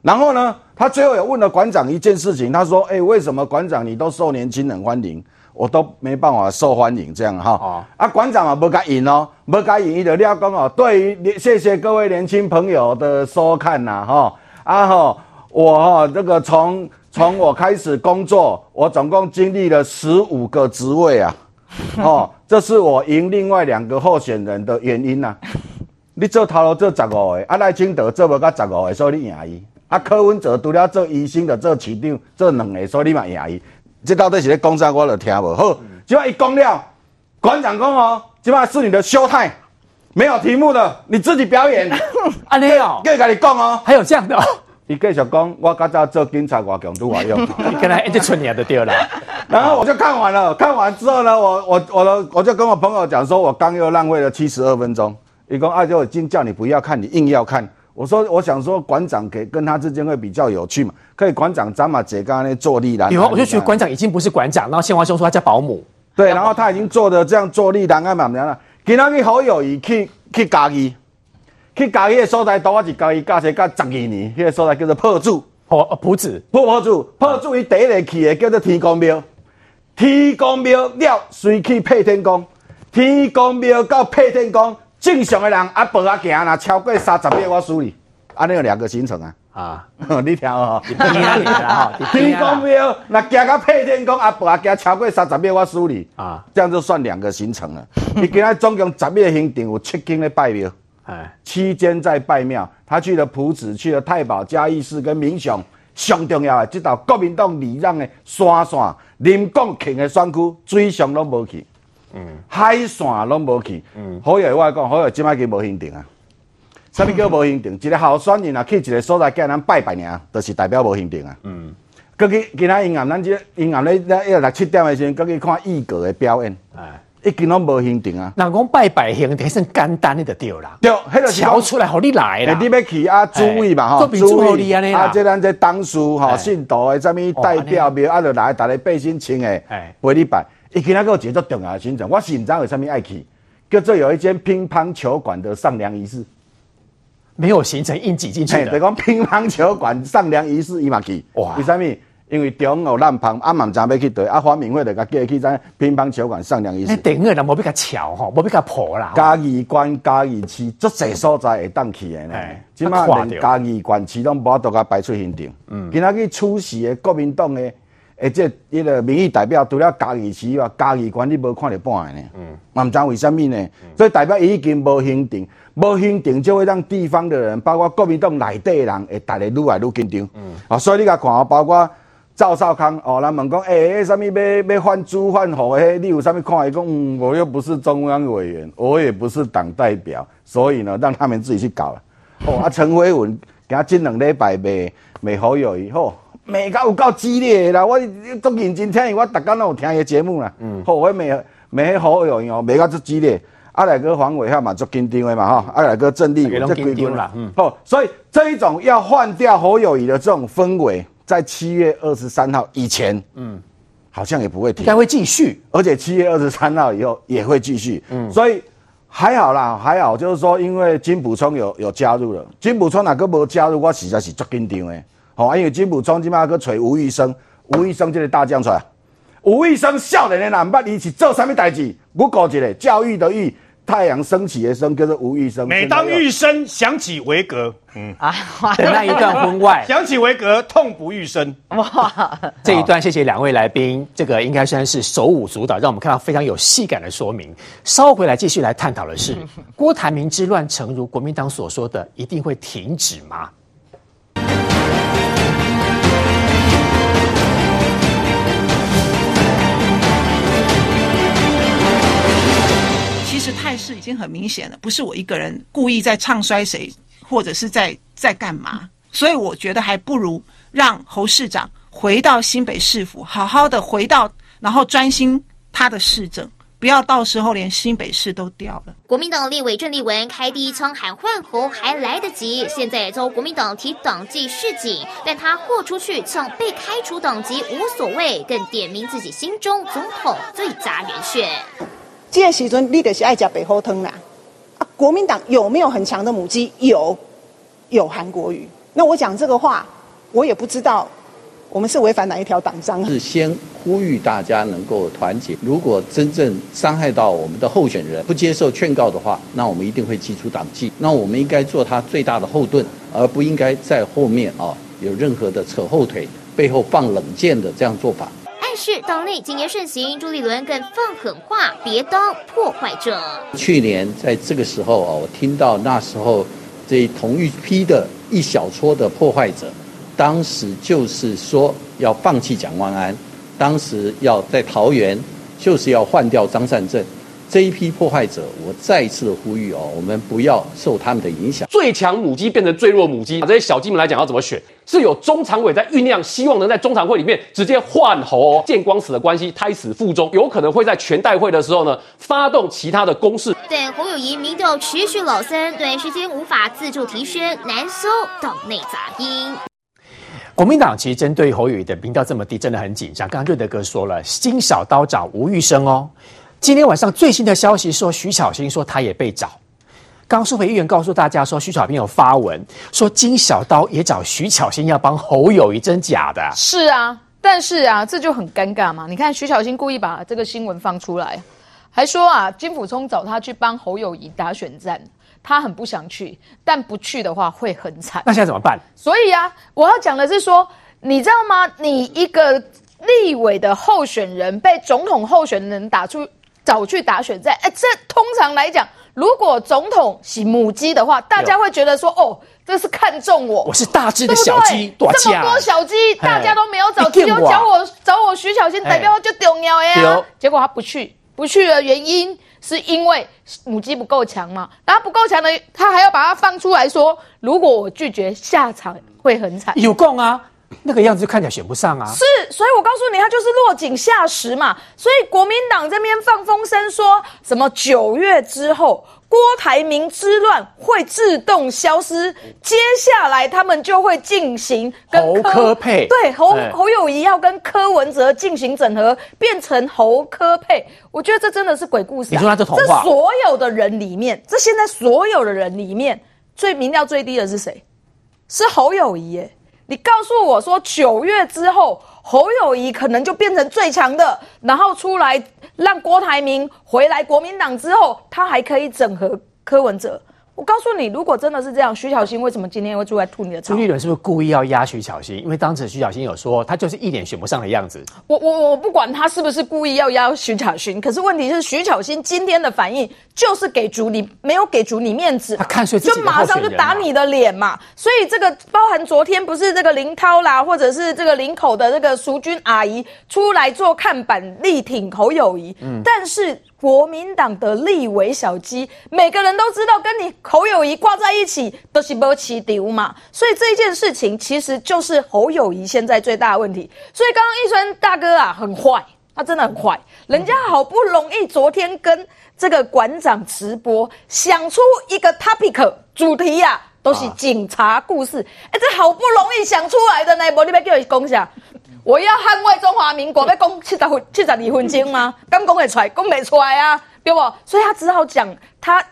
然后呢，他最后也问了馆长一件事情，他说：“哎、欸，为什么馆长你都受年轻人欢迎，我都没办法受欢迎？这样哈？”哦、啊，馆长啊，不该赢哦，不该赢的廖工哦。对于谢谢各位年轻朋友的收看呐，哈啊哈，我哈这个从从我开始工作，我总共经历了十五个职位啊。哦，这是我赢另外两个候选人的原因呐、啊。你做头路做十五个，啊赖清德做不到十五个，所以你赢伊。啊柯文哲除了做医生的做市长做两个，所以你嘛赢伊。这到底是咧讲啥？我都听无。好，今晚一讲了，馆长讲哦，今晚是你的 show time，没有题目的，你自己表演。啊你哦，跟跟你讲哦，还有这样的、哦。你继续讲，我刚才做警察，我强都我用。你跟他一直存你的对了。然后我就看完了，看完之后呢，我我我的我就跟我朋友讲说，我刚又浪费了七十二分钟。一共二就已经叫你不要看，你硬要看。我说我想说馆长给跟他之间会比较有趣嘛，可以馆长张马杰刚刚那坐立难安。有啊，我就觉得馆长已经不是馆长，然后宪华兄说他叫保姆。对，然后他已经做的这样坐立难安嘛，怎样了？今天去侯友谊去去嘉义，去嘉义的所在，多我是嘉义驾车驾十二年，那个所在叫做朴子。哦，朴子，朴朴子，朴子伊第一个去的叫做天公庙，天公庙了，随去配天公，天公庙到配天公，正常的人阿步阿行，若超过三十秒，我输你。安尼有两个行程啊，啊，你听哦，天公庙那行到配天公，阿伯阿行超过三十秒，我输你。啊，这样就算两个行程了。你今仔总共十秒行程有七间的拜庙。哎，期间在拜庙，他去了朴子，去了太保、嘉义市跟民雄，上重要的这道国民党礼让的山线、临港庆的山区，最上拢无去，嗯，海线拢无去，嗯，好友我讲，好友今摆去无行程啊，啥物叫无行程？一个候选人啊，去一个所在，叫人拜拜年，就是代表无行程啊，嗯，过去今仔阴暗，咱这阴暗咧，一六七点的时阵，过去看艺阁的表演，哎。一根拢无行定啊！人讲拜拜行程算简单的就对啦。对，迄个桥出来互你来啦。你要去啊，主位嘛吼，主位啊，这咱这当书吼，信徒的啥物代表庙啊，就来，大家背心穿的，陪你拜。伊今仔个节奏重要的行程，我是毋知为虾米爱去，叫做有一间乒乓球馆的上梁仪式，没有行程硬挤进去的。就讲乒乓球馆上梁仪式伊嘛去，哇，为啥物？因为中午烂棚，阿妈唔知要去对，阿黄敏惠就甲叫伊去在乒乓球馆上梁仪式。你顶个人无比较巧吼，无比较破啦。嘉义县、嘉义市，足侪所在会当去的呢。即马连嘉义县市拢无法度甲排出现场。嗯。今仔去出席的国民党的，诶，这一个民意代表，除了嘉义市话，嘉义县你无看到半个呢。嗯。嘛唔知为什么呢？所以代表已经无行程，无行程就会让地方的人，包括国民党内底的人，会大家愈来愈紧张。嗯。啊，所以你甲看啊，包括。赵少康哦，人问讲，哎、欸，什么要要换猪换猴的，你有啥物看？伊讲，嗯，我又不是中央委员，我也不是党代表，所以呢，让他们自己去搞了。哦，啊，陈辉文给他进两礼拜卖卖好友宜，吼，骂到有够激烈啦！我都认真听，我逐工拢有听伊节目啦。嗯，好，我骂骂侯友宜哦，骂到足激烈。阿来哥黄伟汉嘛，足紧张的嘛，哈，阿来哥郑丽文足紧张啦。嗯，好，所以这一种要换掉侯友谊的这种氛围。在七月二十三号以前，嗯，好像也不会停，应该会继续，而且七月二十三号以后也会继续，嗯，所以还好啦，还好，就是说，因为金溥聪有有加入了，金溥聪哪个没加入，我实在是足紧张的，好，因为金普聪今麦个找吴玉生，吴玉生这个大将出来，吴玉生少年的人捌伊是做什么代志，我讲一个教育的育。太阳升起的升，就是吴玉生。每当玉生想起维格，嗯 啊，的那一段婚外，想起维格，痛不欲生。哇，这一段谢谢两位来宾，这个应该算是手舞足蹈，让我们看到非常有戏感的说明。稍后回来继续来探讨的是，郭台铭之乱，诚如国民党所说的，一定会停止吗？态势已经很明显了，不是我一个人故意在唱衰谁，或者是在在干嘛。所以我觉得还不如让侯市长回到新北市府，好好的回到，然后专心他的市政，不要到时候连新北市都掉了。国民党立委郑丽文开第一枪喊换侯还来得及，现在遭国民党提党纪示警，但他豁出去呛被开除党籍无所谓，更点名自己心中总统最佳人选。这个时阵，你就是爱吃白虎汤啦。啊，国民党有没有很强的母鸡？有，有韩国瑜。那我讲这个话，我也不知道，我们是违反哪一条党章？是先呼吁大家能够团结。如果真正伤害到我们的候选人，不接受劝告的话，那我们一定会祭出党纪。那我们应该做他最大的后盾，而不应该在后面啊有任何的扯后腿、背后放冷箭的这样做法。是党内谨言慎行，朱立伦更放狠话，别当破坏者。去年在这个时候啊，我听到那时候这同一批的一小撮的破坏者，当时就是说要放弃蒋万安，当时要在桃园就是要换掉张善政。这一批破坏者，我再一次的呼吁哦，我们不要受他们的影响。最强母鸡变成最弱母鸡，这些小鸡们来讲要怎么选？是有中常委在酝酿，希望能在中常会里面直接换侯。见光死的关系，胎死腹中，有可能会在全代会的时候呢，发动其他的攻势。但侯友宜民调持续老三，短时间无法自助提升，难收党内杂音。国民党其实针对侯友宜的民调这么低，真的很紧张。刚刚瑞德哥说了，金小刀找吴玉生哦。今天晚上最新的消息说，徐巧芯说他也被找。刚苏培议员告诉大家说，徐巧芯有发文说金小刀也找徐巧芯要帮侯友谊，真假的？是啊，但是啊，这就很尴尬嘛。你看徐巧芯故意把这个新闻放出来，还说啊，金溥聪找他去帮侯友谊打选战，他很不想去，但不去的话会很惨。那现在怎么办？所以啊，我要讲的是说，你知道吗？你一个立委的候选人被总统候选人打出。早去打选战，哎，这通常来讲，如果总统是母鸡的话，大家会觉得说，哦，这是看中我，我是大只的小鸡，这么多小鸡，大家都没有找，只有找我，找我徐小新代表就丢鸟呀。结果他不去，不去的原因是因为母鸡不够强嘛，然后不够强的，他还要把它放出来说，如果我拒绝，下场会很惨。有共啊。那个样子就看起来选不上啊！是，所以我告诉你，他就是落井下石嘛。所以国民党这边放风声说什么九月之后郭台铭之乱会自动消失，接下来他们就会进行跟柯，侯科配，对侯侯友谊要跟柯文哲进行整合，变成侯科配。我觉得这真的是鬼故事啊！你说他这童话？这所有的人里面，这现在所有的人里面，最民调最低的是谁？是侯友谊耶。你告诉我说，九月之后侯友谊可能就变成最强的，然后出来让郭台铭回来国民党之后，他还可以整合柯文哲。我告诉你，如果真的是这样，徐巧芯为什么今天会出来吐你的槽？朱立伦是不是故意要压徐巧芯？因为当时徐巧芯有说，他就是一脸选不上的样子。我我我不管他是不是故意要压徐巧芯，可是问题是徐巧芯今天的反应就是给足你没有给足你面子，他看衰自己就马上就打你的脸嘛。所以这个包含昨天不是这个林涛啦，或者是这个林口的这个淑君阿姨出来做看板力挺侯友谊，嗯，但是。国民党的立委小鸡，每个人都知道跟你侯友宜挂在一起都是没市场嘛，所以这件事情其实就是侯友宜现在最大的问题。所以刚刚一川大哥啊，很坏，他真的很坏，人家好不容易昨天跟这个馆长直播，想出一个 topic 主题啊，都是警察故事，哎，这好不容易想出来的呢，我你要叫你讲下。我要捍卫中华民国，要讲七十分、七十二分钟吗？刚讲得出来，讲不出来啊，对不？所以他只好讲，他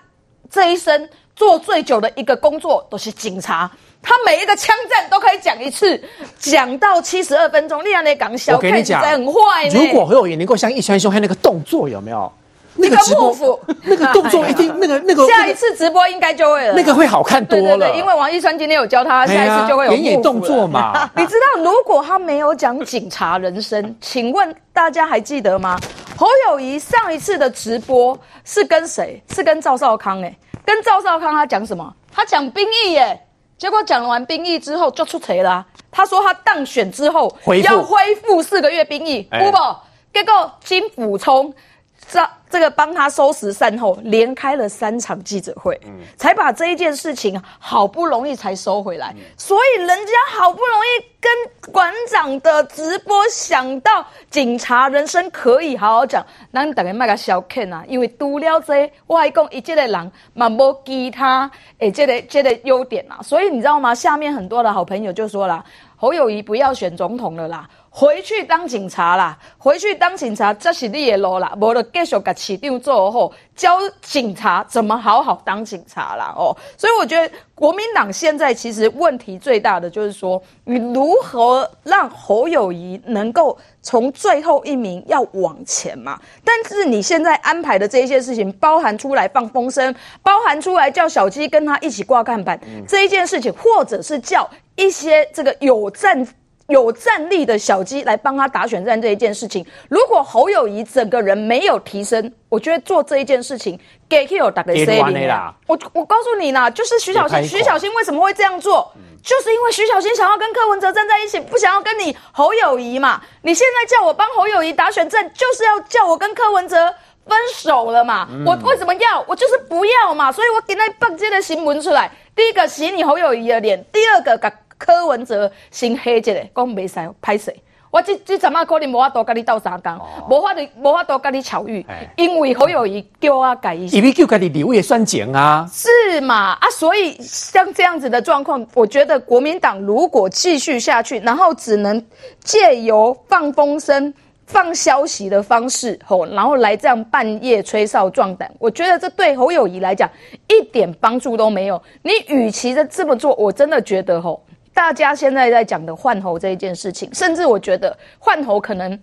这一生做最久的一个工作都是警察，他每一个枪战都可以讲一次，讲到七十二分钟。你让你讲小，看起来很坏。如果侯友宜能够像一川兄，他那个动作有没有？那个直播，那个动作一定，那个那个下一次直播应该就会了，那个会好看多了。对对对，因为王一川今天有教他，下一次就会有动作嘛。你知道，如果他没有讲警察人生，请问大家还记得吗？侯友谊上一次的直播是跟谁？是跟赵少康哎，跟赵少康他讲什么？他讲兵役耶，结果讲完兵役之后就出锤了、啊。他说他当选之后要恢复四个月兵役，不不，结果金溥聪。这这个帮他收拾善后，连开了三场记者会，嗯、才把这一件事情好不容易才收回来。嗯、所以人家好不容易跟馆长的直播想到警察人生可以好好讲，咱大家卖个小看啊，因为除了这个，我还讲一这个人嘛无其他诶，这个这个优点啊。所以你知道吗？下面很多的好朋友就说了，侯友宜不要选总统了啦。回去当警察啦，回去当警察，这是你的路啦，无就继续给市长做后，教警察怎么好好当警察啦哦。所以我觉得国民党现在其实问题最大的就是说，你如何让侯友谊能够从最后一名要往前嘛？但是你现在安排的这一些事情，包含出来放风声，包含出来叫小鸡跟他一起挂看板、嗯、这一件事情，或者是叫一些这个有战。有战力的小鸡来帮他打选战这一件事情，如果侯友宜整个人没有提升，我觉得做这一件事情给 Q 打个 C 零。我我告诉你啦，就是徐小新，徐小新为什么会这样做？嗯、就是因为徐小新想要跟柯文哲站在一起，不想要跟你侯友宜嘛。你现在叫我帮侯友宜打选战，就是要叫我跟柯文哲分手了嘛？嗯、我为什么要？我就是不要嘛。所以我给那放这个新闻出来，第一个洗你侯友宜的脸，第二个柯文哲先黑一个，讲袂使歹势。我这这阵啊，可能无法度跟你斗相共，无法度无法度跟你巧遇，因为侯友宜叫我改一下，因为叫家己留也算钱啊，是嘛？啊，所以像这样子的状况，我觉得国民党如果继续下去，然后只能借由放风声、放消息的方式，吼，然后来这样半夜吹哨壮胆，我觉得这对侯友宜来讲一点帮助都没有。你与其的这么做，我真的觉得吼。大家现在在讲的换猴这一件事情，甚至我觉得换猴可能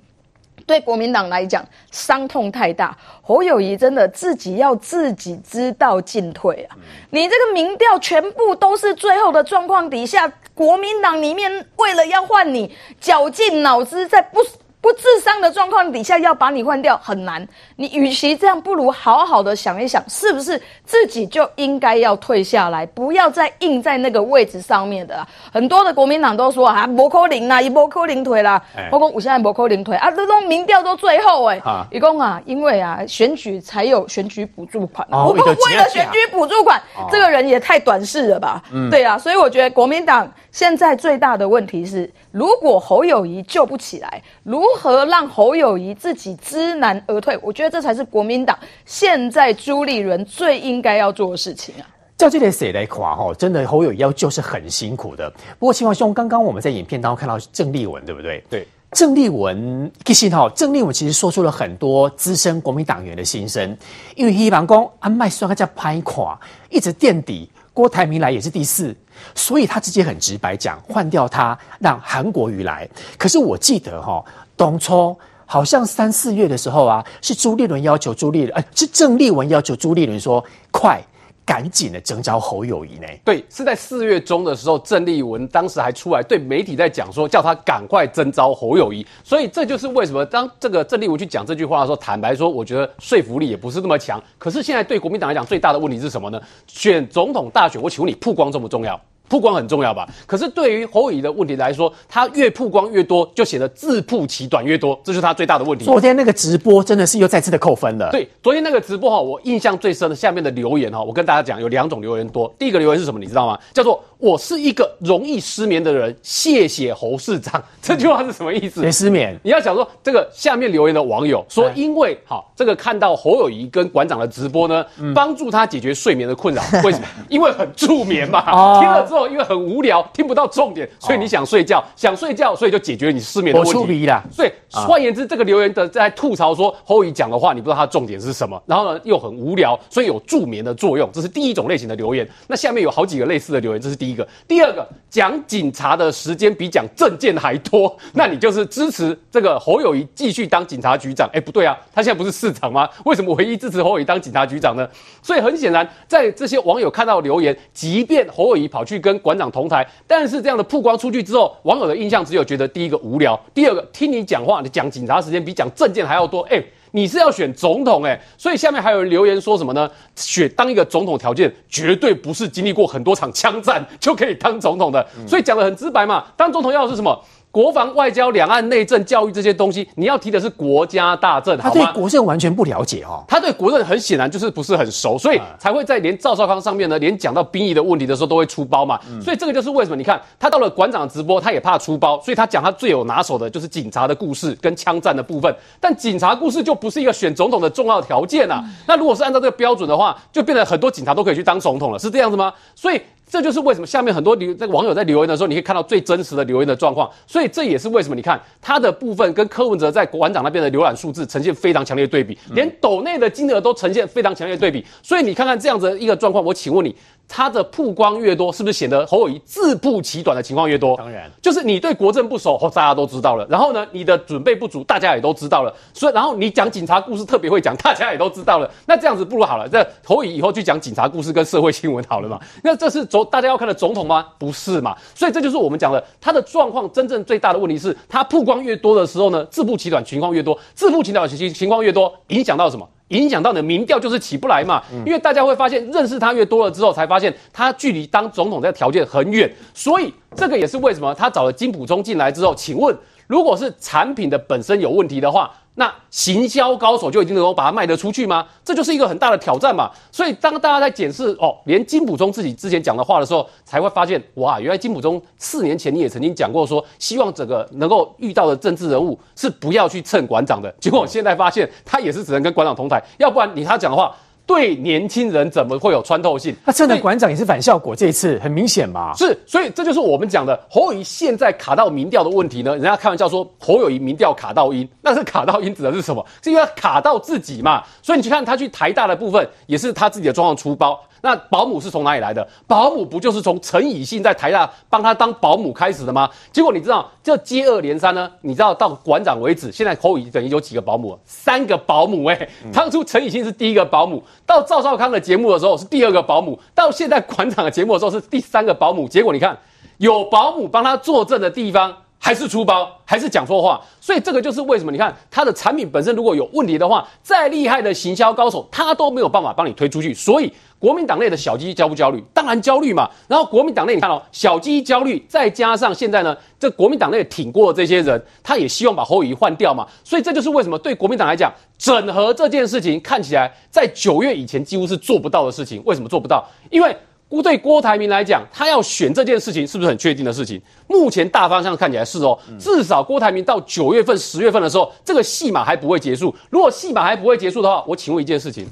对国民党来讲伤痛太大。侯友谊真的自己要自己知道进退啊！你这个民调全部都是最后的状况底下，国民党里面为了要换你，绞尽脑汁在不。不智商的状况底下要把你换掉很难，你与其这样，不如好好的想一想，是不是自己就应该要退下来，不要再硬在那个位置上面的。很多的国民党都说啊，摩扣零啦，一不可能退啦。包括我现在不可能退啊，这种民调都最后哎，一共啊，因为啊选举才有选举补助款，我不为了选举补助款，这个人也太短视了吧？对啊，所以我觉得国民党现在最大的问题是，如果侯友谊救不起来，如如何让侯友谊自己知难而退？我觉得这才是国民党现在朱立伦最应该要做的事情啊！照这点谁来垮哈？真的侯友谊要救是很辛苦的。不过青黄兄，刚刚我们在影片当中看到郑丽文，对不对？对，郑丽文其实哈，郑丽文其实说出了很多资深国民党员的心声，因为希望讲安麦算他叫拍垮，一直垫底。郭台铭来也是第四，所以他直接很直白讲，换掉他，让韩国瑜来。可是我记得哈，当初好像三四月的时候啊，是朱立伦要求朱立伦，呃，是郑丽文要求朱立伦说快。赶紧的征召侯友宜呢？对，是在四月中的时候，郑丽文当时还出来对媒体在讲说，叫他赶快征召侯友宜。所以这就是为什么当这个郑丽文去讲这句话的时候，坦白说，我觉得说服力也不是那么强。可是现在对国民党来讲，最大的问题是什么呢？选总统大选，我请问你，曝光重不重要？曝光很重要吧？可是对于侯乙的问题来说，他越曝光越多，就显得自曝其短越多，这是他最大的问题。昨天那个直播真的是又再次的扣分了。对，昨天那个直播哈，我印象最深的下面的留言哈，我跟大家讲有两种留言多。第一个留言是什么？你知道吗？叫做我是一个容易失眠的人，谢谢侯市长。这句话是什么意思？谁失眠？你要想说这个下面留言的网友说，因为好这个看到侯友谊跟馆长的直播呢，帮助他解决睡眠的困扰。为什么？因为很助眠嘛。听了之后，因为很无聊，听不到重点，所以你想睡觉，想睡觉，所以就解决你失眠的问题。我出鼻了。对，换言之，这个留言的在吐槽说侯友谊讲的话，你不知道他重点是什么，然后呢又很无聊，所以有助眠的作用。这是第一种类型的留言。那下面有好几个类似的留言，这是第一个。第二个，讲警察的时间比讲证件还多，那你就是支持这个侯友谊继续当警察局长？哎，不对啊，他现在不是市长吗？为什么唯一支持侯友谊当警察局长呢？所以很显然，在这些网友看到留言，即便侯友谊跑去跟馆长同台，但是这样的曝光出去之后，网友的印象只有觉得第一个无聊，第二个听你讲话，你讲警察时间比讲证件还要多。哎，你是要选总统哎，所以下面还有人留言说什么呢？选当一个总统条件绝对不是经历过很多场枪战就可以当总统的，所以讲的很直白嘛，当总统要的是什么？国防、外交、两岸、内政、教育这些东西，你要提的是国家大政？他对国政完全不了解哦。他对国政很显然就是不是很熟，所以才会在连赵少康上面呢，连讲到兵役的问题的时候都会出包嘛。嗯、所以这个就是为什么你看他到了馆长直播，他也怕出包，所以他讲他最有拿手的就是警察的故事跟枪战的部分。但警察故事就不是一个选总统的重要条件啊。嗯、那如果是按照这个标准的话，就变成很多警察都可以去当总统了，是这样子吗？所以。这就是为什么下面很多留在网友在留言的时候，你可以看到最真实的留言的状况。所以这也是为什么你看他的部分跟柯文哲在馆长那边的浏览数字呈现非常强烈的对比，连斗内的金额都呈现非常强烈的对比。所以你看看这样子一个状况，我请问你。他的曝光越多，是不是显得侯友谊自曝其短的情况越多？当然，就是你对国政不熟，大家都知道了。然后呢，你的准备不足，大家也都知道了。所以，然后你讲警察故事特别会讲，大家也都知道了。那这样子不如好了，这侯友宜以后去讲警察故事跟社会新闻好了嘛？那这是总大家要看的总统吗？不是嘛？所以这就是我们讲的，他的状况真正最大的问题是，他曝光越多的时候呢，自曝其短情况越多，自曝其短情情况越多，影响到什么？影响到你的民调就是起不来嘛，因为大家会发现认识他越多了之后，才发现他距离当总统这个条件很远，所以这个也是为什么他找了金普聪进来之后，请问如果是产品的本身有问题的话。那行销高手就一定能够把它卖得出去吗？这就是一个很大的挑战嘛。所以当大家在检视哦，连金溥聪自己之前讲的话的时候，才会发现哇，原来金溥聪四年前你也曾经讲过说，希望整个能够遇到的政治人物是不要去蹭馆长的。结果我现在发现他也是只能跟馆长同台，要不然你他讲的话。对年轻人怎么会有穿透性？那真的馆长也是反效果，这一次很明显嘛。是，所以这就是我们讲的侯友宜现在卡到民调的问题呢。人家开玩笑说侯友宜民调卡到音，那是卡到音指的是什么？是因为他卡到自己嘛。所以你去看他去台大的部分，也是他自己的状况出包。那保姆是从哪里来的？保姆不就是从陈以信在台大帮他当保姆开始的吗？结果你知道，这接二连三呢？你知道到馆长为止，现在侯友谊等于有几个保姆？三个保姆哎、欸！当初陈以信是第一个保姆，到赵少康的节目的时候是第二个保姆，到现在馆长的节目的时候是第三个保姆。结果你看，有保姆帮他作证的地方。还是出包，还是讲错话，所以这个就是为什么？你看他的产品本身如果有问题的话，再厉害的行销高手，他都没有办法帮你推出去。所以国民党内的小鸡焦不焦虑？当然焦虑嘛。然后国民党内你看哦，小鸡焦虑，再加上现在呢，这国民党内挺过的这些人，他也希望把侯友宜换掉嘛。所以这就是为什么对国民党来讲，整合这件事情看起来在九月以前几乎是做不到的事情。为什么做不到？因为。对郭台铭来讲，他要选这件事情是不是很确定的事情？目前大方向看起来是哦，至少郭台铭到九月份、十月份的时候，这个戏码还不会结束。如果戏码还不会结束的话，我请问一件事情。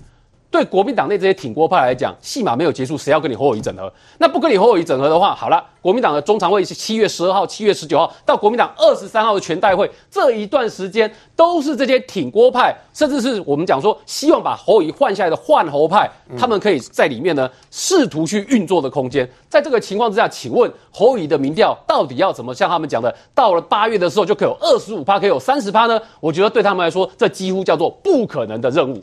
对国民党内这些挺郭派来讲，戏码没有结束，谁要跟你侯友宜整合？那不跟你侯友宜整合的话，好了，国民党的中常会是七月十二号、七月十九号到国民党二十三号的全代会，这一段时间都是这些挺郭派，甚至是我们讲说希望把侯友宜换下来的换侯派，他们可以在里面呢试图去运作的空间。在这个情况之下，请问侯友宜的民调到底要怎么像他们讲的，到了八月的时候就可以有二十五趴，可以有三十趴呢？我觉得对他们来说，这几乎叫做不可能的任务。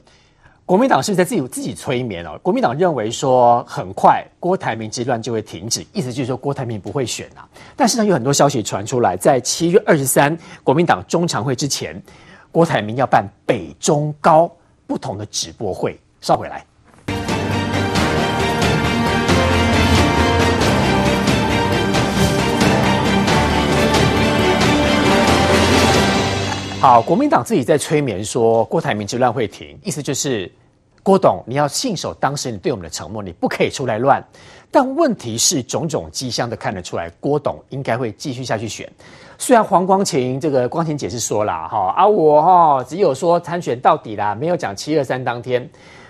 国民党是在自己自己催眠哦？国民党认为说很快郭台铭之乱就会停止，意思就是说郭台铭不会选啊。但是呢，有很多消息传出来，在七月二十三国民党中常会之前，郭台铭要办北中高不同的直播会。稍回来。好，国民党自己在催眠说郭台铭之乱会停，意思就是。郭董，你要信守当时你对我们的承诺，你不可以出来乱。但问题是，种种迹象都看得出来，郭董应该会继续下去选。虽然黄光芹这个光芹姐是说了哈啊，我哈只有说参选到底啦，没有讲七二三当天。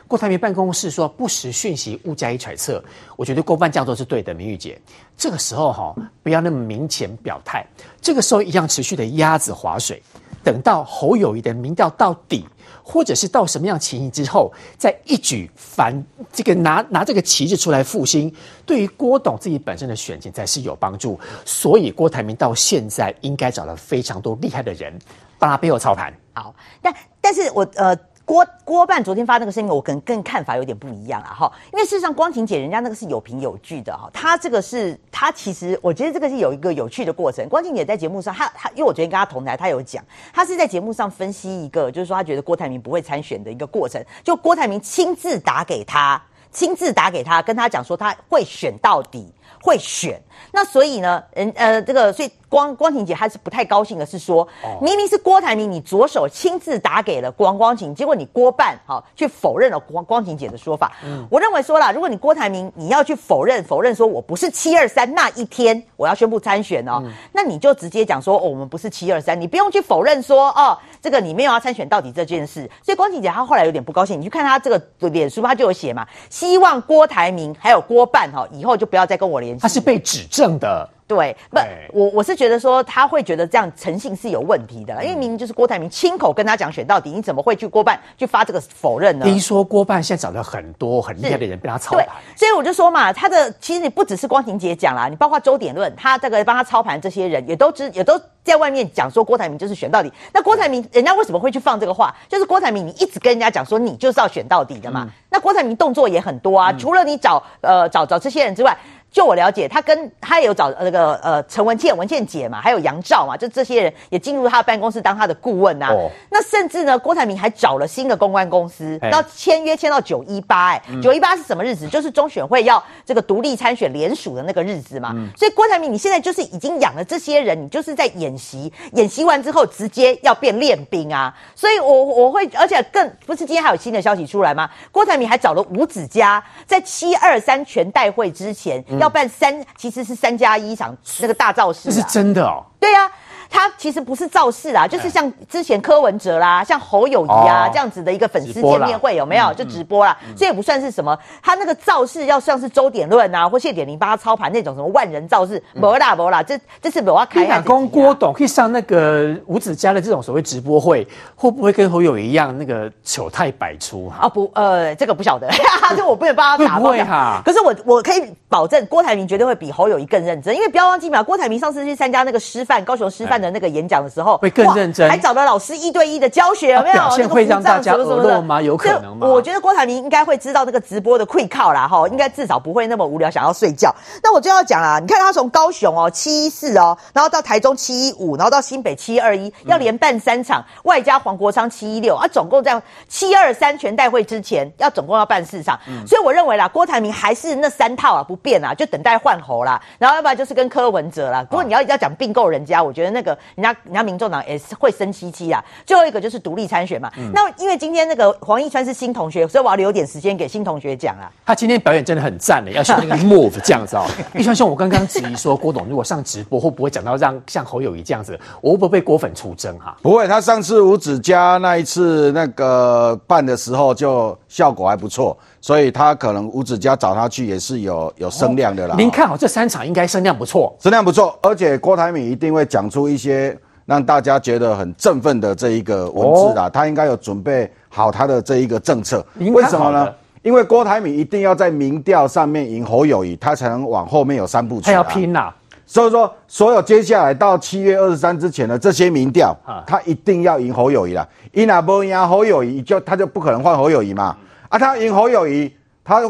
郭台铭办公室说不实讯息勿加以揣测，我觉得郭办这样做是对的。明玉姐，这个时候哈，不要那么明显表态，这个时候一样持续的鸭子划水，等到侯友宜的民调到底，或者是到什么样情形之后，再一举反这个拿拿这个旗帜出来复兴，对于郭董自己本身的选情才是有帮助。所以郭台铭到现在应该找了非常多厉害的人帮他背后操盘。好，但但是我呃。郭郭办昨天发那个声明，我可能更看法有点不一样啊哈，因为事实上光庭姐人家那个是有凭有据的哈，她这个是她其实我觉得这个是有一个有趣的过程。光庭姐在节目上，她她因为我昨天跟她同台，她有讲，她是在节目上分析一个，就是说她觉得郭台铭不会参选的一个过程，就郭台铭亲自打给他，亲自打给他，跟他讲说他会选到底，会选。那所以呢，人呃这个所以。光光庭姐她是不太高兴的是说，明明是郭台铭你左手亲自打给了光光庭，结果你郭办哦去否认了光光庭姐的说法。嗯，我认为说啦，如果你郭台铭你要去否认否认说我不是七二三那一天我要宣布参选哦，嗯、那你就直接讲说哦我们不是七二三，你不用去否认说哦这个你没有要参选到底这件事。所以光庭姐她后来有点不高兴，你去看她这个脸书，她就有写嘛，希望郭台铭还有郭办哈以后就不要再跟我联系。她是被指证的。对，不，我我是觉得说他会觉得这样诚信是有问题的，因为明明就是郭台铭亲口跟他讲选到底，你怎么会去郭办去发这个否认呢？听说郭办现在找了很多很厉害的人被他操盘，所以我就说嘛，他的其实你不只是光庭姐讲啦，你包括周点论，他这个帮他操盘这些人也都知也都在外面讲说郭台铭就是选到底。那郭台铭人家为什么会去放这个话？就是郭台铭你一直跟人家讲说你就是要选到底的嘛。嗯、那郭台铭动作也很多啊，嗯、除了你找呃找找这些人之外。就我了解，他跟他也有找那个呃陈文茜、文茜姐嘛，还有杨照嘛，就这些人也进入他的办公室当他的顾问啊。哦、那甚至呢，郭台铭还找了新的公关公司，要签约签到九一八。哎，九一八是什么日子？就是中选会要这个独立参选联署的那个日子嘛。嗯、所以郭台铭，你现在就是已经养了这些人，你就是在演习，演习完之后直接要变练兵啊。所以我我会，而且更不是今天还有新的消息出来吗？郭台铭还找了吴子嘉，在七二三全代会之前。嗯要办三，其实是三加一场那个大造势，这是真的哦。对呀、啊。他其实不是造势啊，就是像之前柯文哲啦，像侯友谊啊这样子的一个粉丝见面会，有没有？就直播啦，这也不算是什么。他那个造势要像是周点论啊，或谢点林帮他操盘那种什么万人造势，没啦没啦，这这是我要开。打工郭董可以上那个五子家的这种所谓直播会，会不会跟侯友谊一样那个丑态百出？啊不，呃，这个不晓得，就我不能帮他打。不会哈。可是我我可以保证，郭台铭绝对会比侯友谊更认真，因为不要忘记嘛，郭台铭上次去参加那个师范高雄师范。的那个演讲的时候会更认真，还找了老师一对一的教学，有没有？表现会让大家耳落吗？有可能吗？我觉得郭台铭应该会知道这个直播的溃靠啦，哈，应该至少不会那么无聊，想要睡觉。那我就要讲啦，你看他从高雄哦七一四哦，然后到台中七一五，然后到新北七二一，要连办三场，外加黄国昌七一六啊，总共在七二三全代会之前要总共要办四场，所以我认为啦，郭台铭还是那三套啊不变啊，就等待换候啦，然后要不然就是跟柯文哲啦。不过你要要讲并购人家，我觉得那个。人家人家民众党也是会生气气啊。最后一个就是独立参选嘛。嗯、那因为今天那个黄义川是新同学，所以我要留点时间给新同学讲啊。他今天表演真的很赞的，要像那个 move 这样子哦。义川兄，我刚刚质疑说郭董如果上直播会不会讲到让像侯友谊这样子，我会不会被郭粉出征哈？不会，他上次五子嘉那一次那个办的时候就效果还不错，所以他可能吴子嘉找他去也是有有声量的啦。哦、您看好这三场应该声量不错，声量不错，而且郭台铭一定会讲出一些。让大家觉得很振奋的这一个文字啊，他应该有准备好他的这一个政策。为什么呢？因为郭台铭一定要在民调上面赢侯友谊，他才能往后面有三步曲。他要拼呐！所以说，所有接下来到七月二十三之前的这些民调，他一定要赢侯友谊了。伊那不赢侯友谊，就他就不可能换侯友谊嘛。啊，他赢侯友谊，他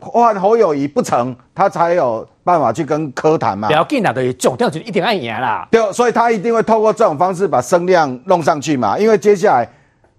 换侯友谊不成，他才有。办法去跟柯谈嘛？不要紧啦，对，总掉就一定爱赢啦。对，所以他一定会透过这种方式把声量弄上去嘛。因为接下来，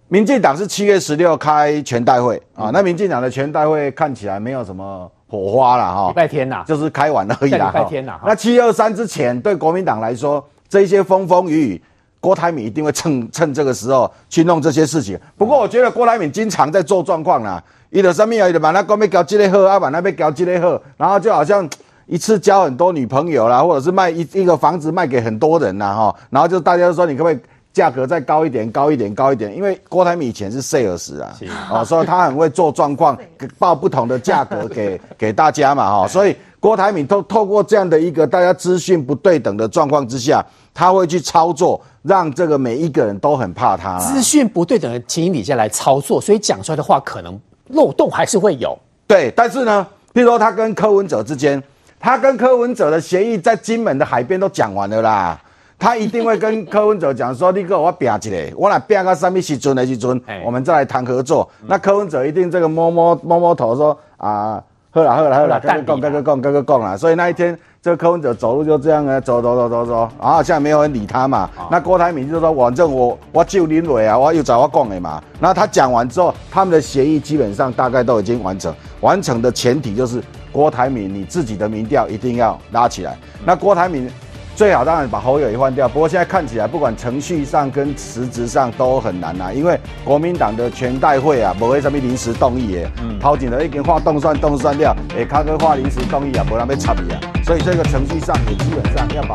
民进党是七月十六开全代会啊，那民进党的全代会看起来没有什么火花了哈。礼拜天呐，就是开完而已啦。礼拜天呐，那七二三之前，对国民党来说，这些风风雨雨，郭台铭一定会趁趁这个时候去弄这些事情。不过，我觉得郭台铭经常在做状况啦，伊的生命啊，伊的把那公面搞几类货，啊把那边搞几类货，然后就好像。一次交很多女朋友啦，或者是卖一一个房子卖给很多人呐，哈，然后就大家都说你可不可以价格再高一点，高一点，高一点，因为郭台铭以前是 sales 啊，哦，所以他很会做状况，报不同的价格给给大家嘛，哈，所以郭台铭透透过这样的一个大家资讯不对等的状况之下，他会去操作，让这个每一个人都很怕他。资讯不对等的情形底下来操作，所以讲出来的话可能漏洞还是会有。对，但是呢，譬如说他跟柯文哲之间，他跟柯文哲的协议在金门的海边都讲完了啦。他一定会跟柯文哲讲说：“你给我拼起来，我来拼个什么时阵的时阵，我们再来谈合作。”那柯文哲一定这个摸摸摸摸头说：“啊，好了好了好了，跟个讲跟个讲跟个讲了。”所以那一天，这个柯文哲走路就这样啊，走走走走走，然后现在没有人理他嘛。那郭台铭就说：“反正我我就林伟啊，我又找我讲的嘛。”那他讲完之后，他们的协议基本上大概都已经完成。完成的前提就是郭台铭你自己的民调一定要拉起来。那郭台铭。最好当然把侯友宜换掉，不过现在看起来，不管程序上跟实质上都很难啊，因为国民党的全代会啊，不会什么临时动议耶，嗯，抛进了已经画动算动算掉，哎，他跟画临时动议啊，不然被插你啊，所以这个程序上也基本上要把。